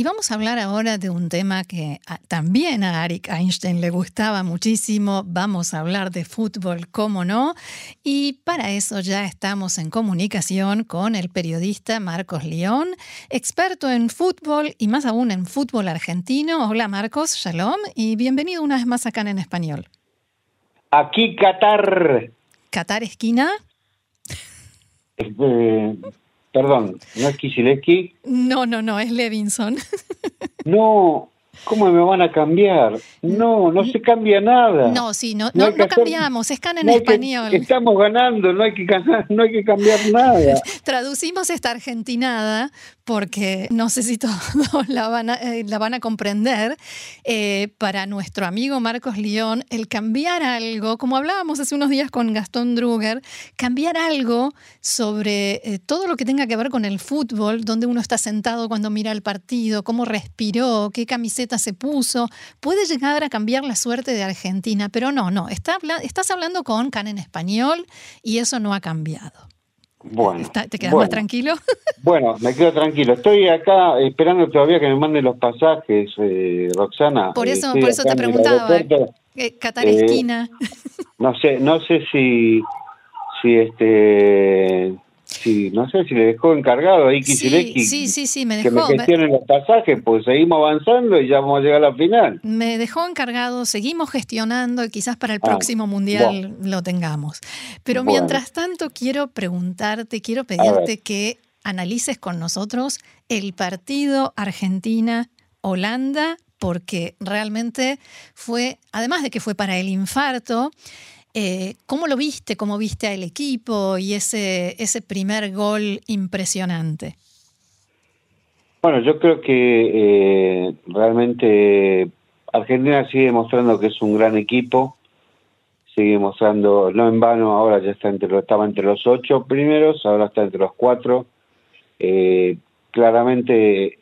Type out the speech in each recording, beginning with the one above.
Y vamos a hablar ahora de un tema que también a Arik Einstein le gustaba muchísimo. Vamos a hablar de fútbol, cómo no. Y para eso ya estamos en comunicación con el periodista Marcos León, experto en fútbol y más aún en fútbol argentino. Hola Marcos, shalom y bienvenido una vez más acá en español. Aquí Qatar. ¿Qatar esquina? Eh, Perdón, ¿no es Kisileski? No, no, no, es Levinson. No, ¿cómo me van a cambiar? No, no se cambia nada. No, sí, no, no, cambiamos, es en español. estamos ganando, no hay que, no hay que cambiar nada. Traducimos esta argentinada porque no sé si todos la van a, eh, comprender, eh, para nuestro amigo Marcos León, el cambiar algo, como hablábamos hace unos días con Gastón Druger, cambiar algo sobre eh, todo lo que tenga que ver con el fútbol, donde uno está sentado cuando mira el partido, cómo respiró, qué camiseta se puso, puede llegar a cambiar la suerte de Argentina, pero no, no, está, estás hablando con Can en español y eso no ha cambiado. Bueno. ¿Te quedas más tranquilo? Bueno, me quedo tranquilo. Estoy acá esperando todavía que me manden los pasajes, eh, Roxana. Por eso, por eso te preguntaba. Eh, Qatar eh, esquina. No sé, no sé si, si este Sí, no sé si le dejó encargado a Iki sí, sí, sí, sí, me dejó. Que me gestionen los pasajes, pues seguimos avanzando y ya vamos a llegar a la final. Me dejó encargado, seguimos gestionando y quizás para el ah, próximo mundial lo tengamos. Pero mientras tanto, quiero preguntarte, quiero pedirte que analices con nosotros el partido Argentina-Holanda, porque realmente fue, además de que fue para el infarto, eh, ¿Cómo lo viste? ¿Cómo viste al equipo y ese, ese primer gol impresionante? Bueno, yo creo que eh, realmente Argentina sigue demostrando que es un gran equipo, sigue mostrando, no en vano, ahora ya está entre, estaba entre los ocho primeros, ahora está entre los cuatro. Eh, claramente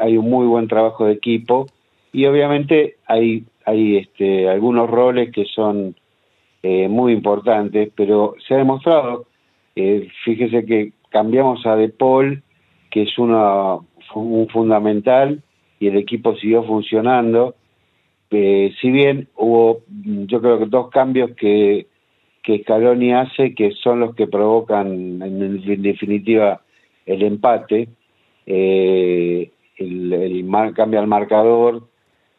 hay un muy buen trabajo de equipo y obviamente hay, hay este, algunos roles que son eh, muy importantes, pero se ha demostrado, eh, fíjese que cambiamos a De Paul, que es una, un fundamental, y el equipo siguió funcionando. Eh, si bien hubo, yo creo que dos cambios que, que Scaloni hace, que son los que provocan en, definitiva el empate, el, cambia el marcador,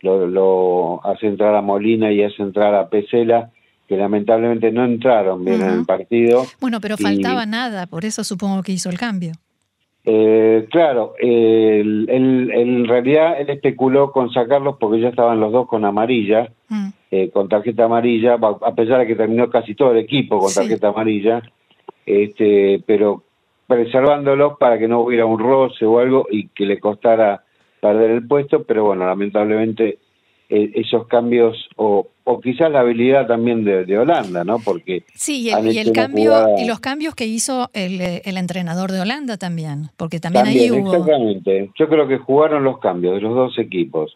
lo, lo, hace entrar a Molina y hace entrar a Pesela, que lamentablemente no entraron bien en el partido. Bueno, pero faltaba nada, por eso supongo que hizo el cambio. Eh, claro, en realidad él especuló con sacarlos porque ya estaban los dos con amarilla, mm. eh, con tarjeta amarilla, a pesar de que terminó casi todo el equipo con tarjeta amarilla, este, pero preservándolos para que no hubiera un roce o algo y que le costara perder el puesto, pero bueno, lamentablemente eh, esos cambios o, o, quizás la habilidad también de, Holanda, ¿no? Porque sí y, el, cambio y los cambios que hizo el, el, entrenador de Holanda también, porque también, ahí hubo exactamente. Yo creo que jugaron los cambios de los dos equipos,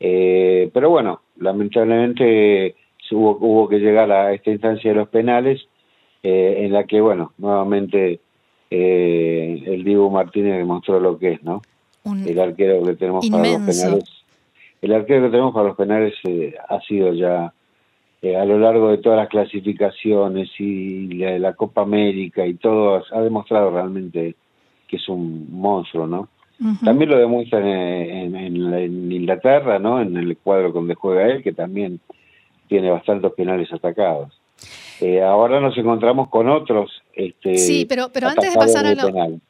eh, pero bueno, lamentablemente hubo, hubo que llegar a esta instancia de los penales, eh, en la que bueno, nuevamente el Diego Martínez demostró lo que es, ¿no? el arquero que tenemos para los penales el arquero que tenemos para los penales eh, ha sido ya eh, a lo largo de todas las clasificaciones y la, Copa América y todo, ha demostrado realmente que es un monstruo, ¿no? También lo demuestra en, en, Inglaterra, ¿no? En el cuadro donde juega él, que también tiene bastantes penales atacados. Eh, ahora nos encontramos con otros. Este, sí, pero, pero antes de pasar a lo,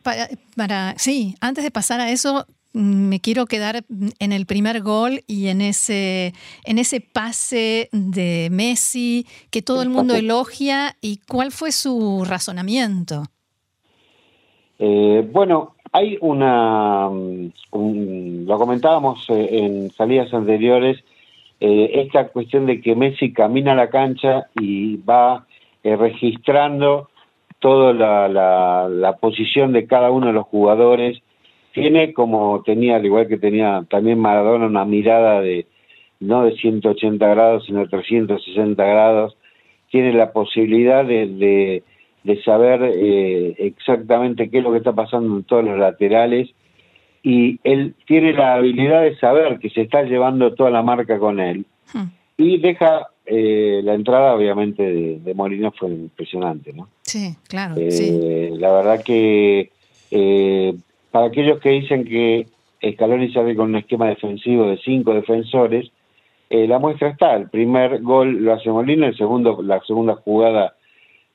para, sí, antes de pasar a eso, me quiero quedar en el primer gol y en ese, en ese pase de Messi que todo el mundo elogia. ¿Y cuál fue su razonamiento? Eh, bueno, hay una, lo comentábamos eh, en salidas anteriores, eh, esta cuestión de que Messi camina a la cancha y va registrando toda la, la posición de cada uno de los jugadores tiene como tenía, al igual que tenía también Maradona, una mirada de, no de 180 grados, sino de 360 grados, tiene la posibilidad de, de, saber eh, exactamente qué es lo que está pasando en todos los laterales y él tiene la habilidad de saber que se está llevando toda la marca con él hmm. y deja eh, la entrada obviamente de, de, Molina fue impresionante, ¿no? Sí, claro. Eh, la verdad que eh, para aquellos que dicen que Scaloni sale con un esquema defensivo de cinco defensores, la muestra está. El primer gol lo hace Molina, el segundo, la segunda jugada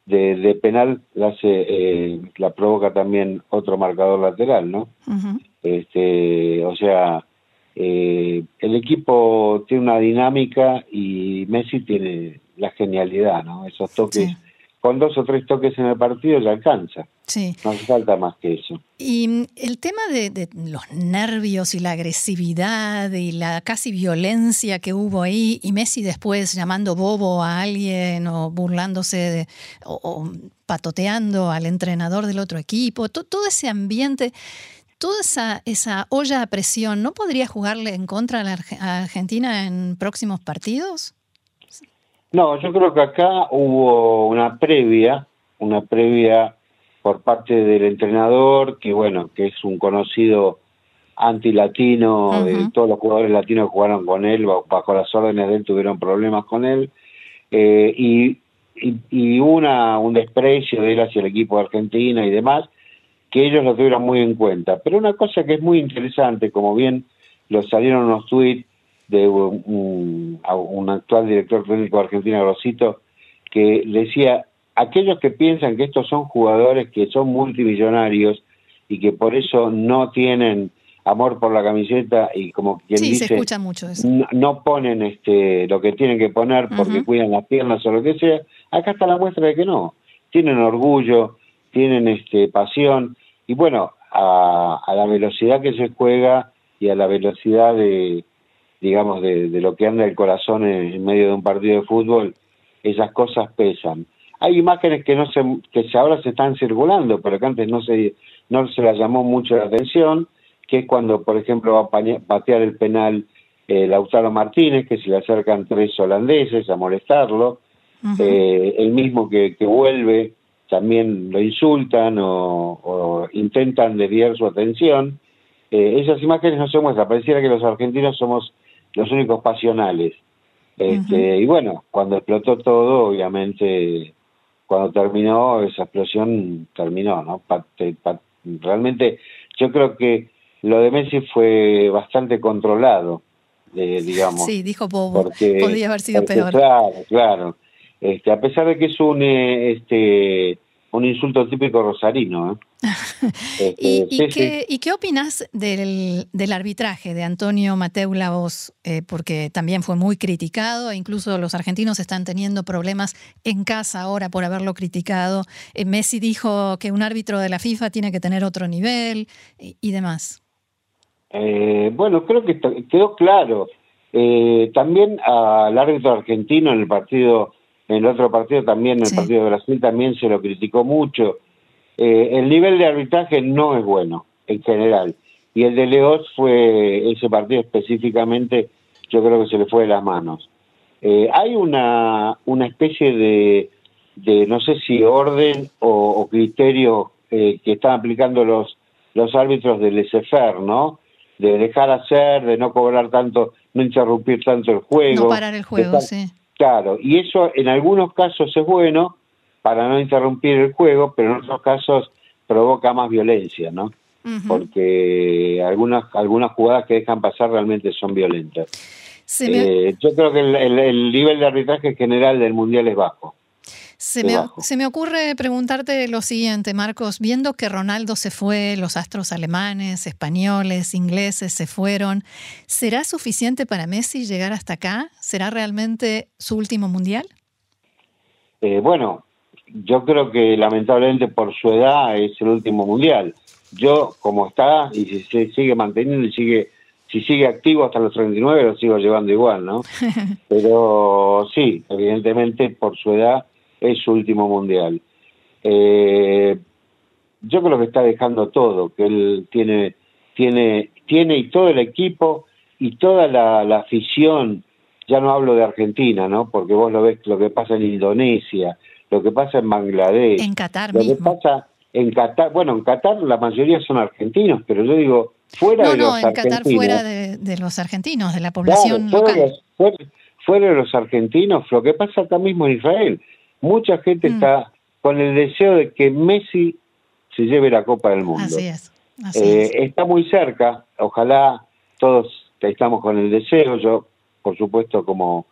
de, penal la hace, la provoca también otro marcador lateral, ¿no? Este, o sea, eh, el equipo tiene una dinámica y Messi tiene la genialidad, ¿no? Esos toques, con dos o tres toques en el partido ya alcanza. Sí. No hace falta más que eso. Y mm, el tema de, los nervios y la agresividad y la casi violencia que hubo ahí, y Messi después llamando bobo a alguien o burlándose o, patoteando al entrenador del otro equipo, todo ese ambiente toda esa, esa olla a presión, ¿no podría jugarle en contra a, la Argentina en próximos partidos? No, yo creo que acá hubo una previa, una previa por parte del entrenador, que bueno, que es un conocido anti-latino, todos los jugadores latinos que jugaron con él, bajo las órdenes de él tuvieron problemas con él, eh, y, y, y, una, un desprecio de él hacia el equipo de Argentina y demás, que ellos lo tuvieran muy en cuenta. Pero una cosa que es muy interesante, como bien lo salieron unos tweets de un, actual director técnico de Argentina, Rosito, que decía, aquellos que piensan que estos son jugadores que son multimillonarios y que por eso no tienen amor por la camiseta y como quien dice, se escucha mucho eso. No, ponen este lo que tienen que poner porque cuidan las piernas o lo que sea, acá está la muestra de que no. Tienen orgullo, tienen este pasión y bueno, a, la velocidad que se juega y a la velocidad de, digamos, de, lo que anda el corazón en, medio de un partido de fútbol, esas cosas pesan. Hay imágenes que no se, que ahora se están circulando, pero que antes no se, no se las llamó mucho la atención, que es cuando, por ejemplo, va a patear el penal eh, Lautaro Martínez, que se le acercan tres holandeses a molestarlo, eh, el mismo que, que vuelve también lo insultan o, intentan desviar su atención. Eh, esas imágenes no se muestran, pareciera que los argentinos somos los únicos pasionales. Este, y bueno, cuando explotó todo, obviamente, cuando terminó, esa explosión terminó, ¿no? realmente yo creo que lo de Messi fue bastante controlado, eh, digamos. Sí, dijo Bobo, podría haber sido peor. Claro, claro. Este, a pesar de que es un, eh, este, un insulto típico rosarino. ¿eh? Este, ¿Y, qué, ¿Y, qué, opinas del, del, arbitraje de Antonio Mateu Lavos? Eh, porque también fue muy criticado e incluso los argentinos están teniendo problemas en casa ahora por haberlo criticado. Messi dijo que un árbitro de la FIFA tiene que tener otro nivel y, demás. bueno, creo que quedó claro. también al árbitro argentino en el partido en el otro partido también, en el partido de Brasil también se lo criticó mucho. Eh, el nivel de arbitraje no es bueno en general. Y el de Leos fue, ese partido específicamente, yo creo que se le fue de las manos. Eh, hay una, una especie de, de, no sé si orden o, criterio eh, que están aplicando los, los árbitros del SFR, ¿no? De dejar hacer, de no cobrar tanto, no interrumpir tanto el juego. No parar el juego, sí Claro, y eso en algunos casos es bueno para no interrumpir el juego, pero en otros casos provoca más violencia, ¿no? Porque algunas algunas jugadas que dejan pasar realmente son violentas. Eh, yo creo que el, nivel de arbitraje general del mundial es bajo. Se me, se me, ocurre preguntarte lo siguiente, Marcos, viendo que Ronaldo se fue, los astros alemanes, españoles, ingleses se fueron, ¿será suficiente para Messi llegar hasta acá? ¿Será realmente su último mundial? Eh, bueno, yo creo que lamentablemente por su edad es el último mundial. Yo, como está, y si se sigue manteniendo y sigue si sigue activo hasta los 39 lo sigo llevando igual, ¿no? Pero sí, evidentemente por su edad es su último mundial. Eh, yo creo que está dejando todo, que él tiene, tiene, tiene y todo el equipo y toda la, afición ya no hablo de Argentina, ¿no? Porque vos lo ves lo que pasa en Indonesia, lo que pasa en Bangladesh, en Qatar lo mismo. que pasa en Qatar, bueno, en Qatar la mayoría son argentinos, pero yo digo, fuera no, de no, los en argentinos. Qatar fuera de, de, los argentinos, de la población claro, fuera, local. de los, fuera, fuera, de los argentinos, lo que pasa acá mismo en Israel. Mucha gente mm. está con el deseo de que Messi se lleve la Copa del Mundo. Así es. Así eh, es. Está muy cerca, ojalá todos estamos con el deseo, yo por supuesto como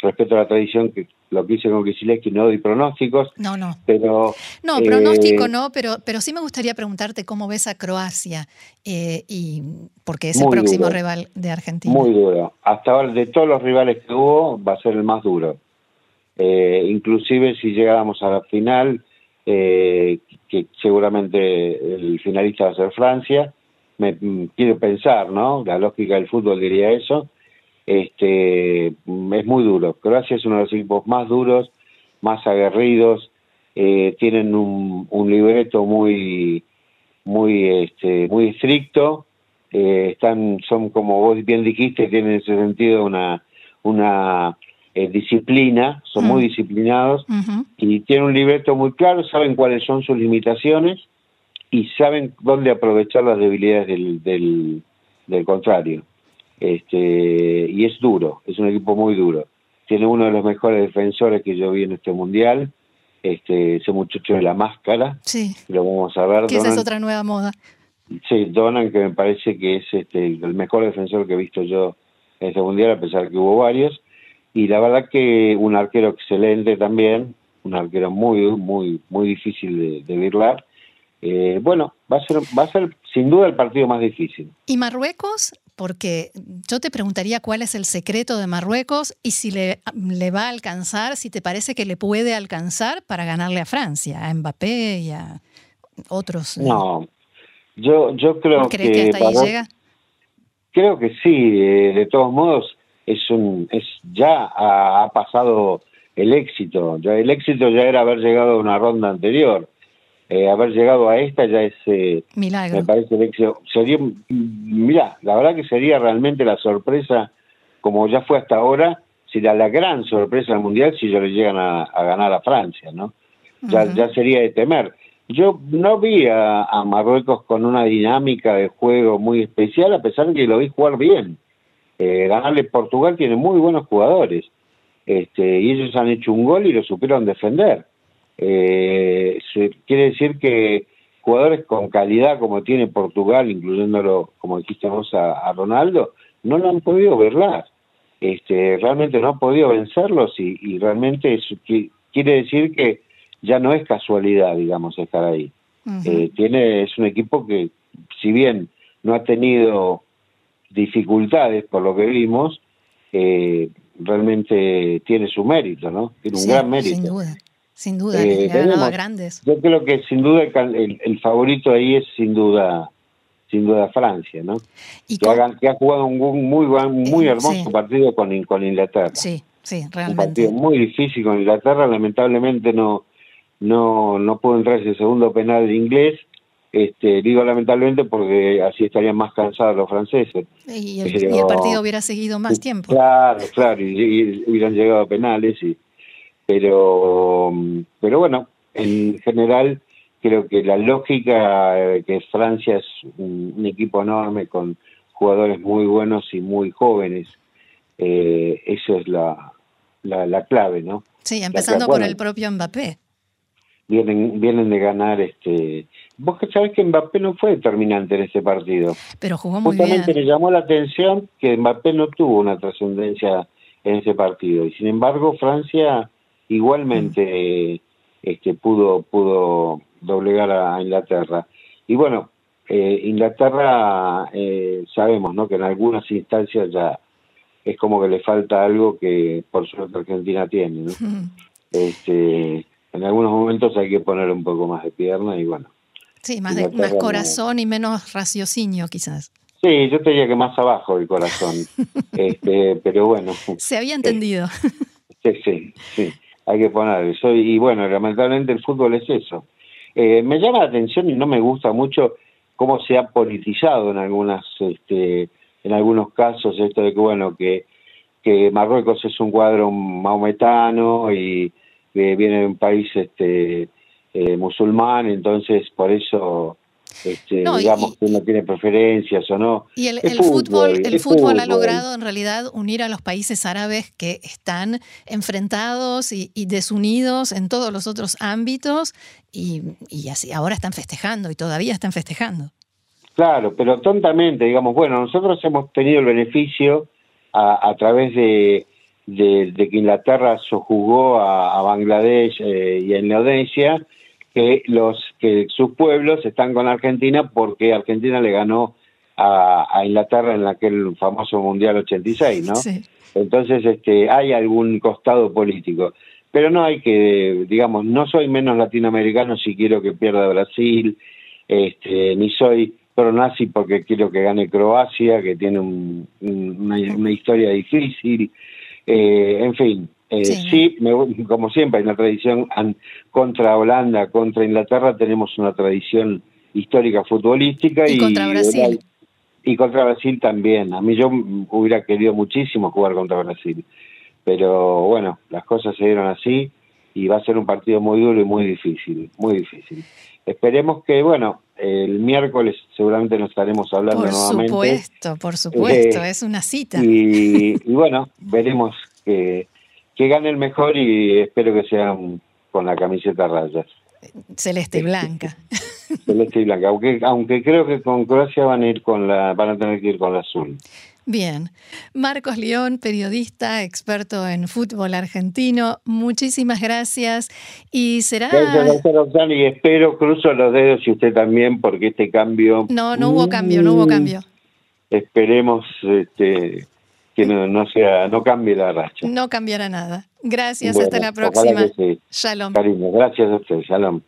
respeto a la tradición que lo que hice con Kisileski no doy pronósticos. No, no. Pero, no, eh, pronóstico no, pero, pero sí me gustaría preguntarte cómo ves a Croacia, eh, y porque es el próximo duro, rival de Argentina. Muy duro. Hasta ahora, de todos los rivales que hubo, va a ser el más duro. Eh, inclusive si llegáramos a la final, eh, que seguramente el finalista va a ser Francia, me quiero pensar, ¿no? La lógica del fútbol diría eso. Este es muy duro. Croacia es uno de los equipos más duros, más aguerridos, eh, tienen un, un, libreto muy muy este, muy estricto, eh, están son como vos bien dijiste, tienen en ese sentido una una eh, disciplina, son mm. muy disciplinados uh -huh. y tienen un libreto muy claro, saben cuáles son sus limitaciones y saben dónde aprovechar las debilidades del, del, del contrario. Este, y es duro, es un equipo muy duro. Tiene uno de los mejores defensores que yo vi en este mundial, este, ese muchacho de la máscara. Sí. Lo vamos a ver. Que esa es otra nueva moda. Sí, Donan, que me parece que es este, el mejor defensor que he visto yo en este mundial, a pesar que hubo varios. Y la verdad que un arquero excelente también, un arquero muy, muy, muy difícil de, de virlar. Eh, bueno, va a ser, va a ser sin duda el partido más difícil. ¿Y Marruecos? Porque yo te preguntaría cuál es el secreto de Marruecos y si le, le va a alcanzar, si te parece que le puede alcanzar para ganarle a Francia, a Mbappé y a otros. No, yo, yo creo ¿Crees que. que hasta ahí llega? Creo que sí, eh, de todos modos, es un, es ya ha, ha, pasado el éxito. Ya el éxito ya era haber llegado a una ronda anterior. Eh, haber llegado a esta ya es eh, milagro. Me parece el éxito. Sería, mira, la verdad que sería realmente la sorpresa, como ya fue hasta ahora, sería la gran sorpresa del mundial si ellos le llegan a, a ganar a Francia, ¿no? Ya, uh -huh. ya sería de temer. Yo no vi a, a, Marruecos con una dinámica de juego muy especial, a pesar de que lo vi jugar bien. Eh, ganarle Portugal tiene muy buenos jugadores. Este, y ellos han hecho un gol y lo supieron defender. Eh, se, quiere decir que jugadores con calidad como tiene Portugal, incluyéndolo, como dijiste vos, a, a Ronaldo, no lo han podido verlar. Este, realmente no han podido vencerlos y, y realmente es, que, quiere decir que ya no es casualidad, digamos, estar ahí. Uh -huh. eh, tiene, es un equipo que, si bien no ha tenido dificultades por lo que vimos, eh, realmente tiene su mérito, ¿no? Tiene un sí, gran mérito. Sin duda, sin duda, eh, ha ganado a grandes. Yo creo que sin duda el, el, favorito ahí es sin duda sin duda Francia, ¿no? ¿Y que, ha, que, ha, jugado un muy muy hermoso sí. partido con, con Inglaterra. Sí, sí, realmente. Un partido muy difícil con Inglaterra, lamentablemente no no no pudo entrar ese segundo penal de inglés. Este, digo lamentablemente porque así estarían más cansados los franceses. Y el, Pero, y el partido hubiera seguido más tiempo. Claro, claro, y, y, hubieran llegado a penales. Y, pero, pero bueno, en general creo que la lógica de que Francia es un, un, equipo enorme con jugadores muy buenos y muy jóvenes, eh, eso es la, la, la, clave, ¿no? Sí, empezando por el propio Mbappé vienen vienen de ganar este vos que sabés que Mbappé no fue determinante en ese partido pero jugó muy justamente bien. me llamó la atención que Mbappé no tuvo una trascendencia en ese partido y sin embargo Francia igualmente mm. este pudo pudo doblegar a Inglaterra y bueno eh, Inglaterra eh, sabemos no que en algunas instancias ya es como que le falta algo que por suerte Argentina tiene ¿no? este en algunos momentos hay que poner un poco más de pierna y bueno. Sí, más, de, más corazón y menos raciocinio quizás. Sí, yo te diría que más abajo el corazón, este, pero bueno. Se había entendido. Sí, sí, sí, hay que poner eso. Y bueno, lamentablemente el fútbol es eso. Eh, me llama la atención y no me gusta mucho cómo se ha politizado en algunas, este, en algunos casos esto de que bueno que que Marruecos es un cuadro maometano y viene de un país este eh, musulmán, entonces por eso este, digamos que uno tiene preferencias o no. Y el, fútbol, el fútbol, ha logrado en realidad unir a los países árabes que están enfrentados y, desunidos en todos los otros ámbitos y, así ahora están festejando y todavía están festejando. Claro, pero tontamente, digamos, bueno, nosotros hemos tenido el beneficio a, través de, de, que Inglaterra sojugó a, a Bangladesh eh, y a Indonesia, que los que sus pueblos están con Argentina porque Argentina le ganó a, Inglaterra en aquel famoso mundial 86, ¿no? Entonces, este, hay algún costado político, pero no hay que, digamos, no soy menos latinoamericano si quiero que pierda Brasil, este, ni soy pro nazi porque quiero que gane Croacia, que tiene una, historia difícil, eh, en fin, eh, sí, como siempre, hay una tradición contra Holanda, contra Inglaterra, tenemos una tradición histórica futbolística. Y, contra Brasil. Y contra Brasil también. A mí yo hubiera querido muchísimo jugar contra Brasil. Pero bueno, las cosas se dieron así y va a ser un partido muy duro y muy difícil, muy difícil. Esperemos que, bueno, el miércoles seguramente nos estaremos hablando nuevamente. Por supuesto, por supuesto, eh, es una cita. y bueno, veremos que que gane el mejor y espero que sea con la camiseta rayas. Celeste y blanca. Celeste y blanca, aunque, aunque creo que con Croacia van a ir con la, van a tener que ir con la azul. Bien. Marcos León, periodista, experto en fútbol argentino, muchísimas gracias. Y será. Gracias, y espero, cruzo los dedos y usted también, porque este cambio. No, no hubo cambio, no hubo cambio. Esperemos este, que no, sea, no cambie la racha. No cambiará nada. Gracias, hasta la próxima. Shalom. Cariño, gracias a usted. Shalom.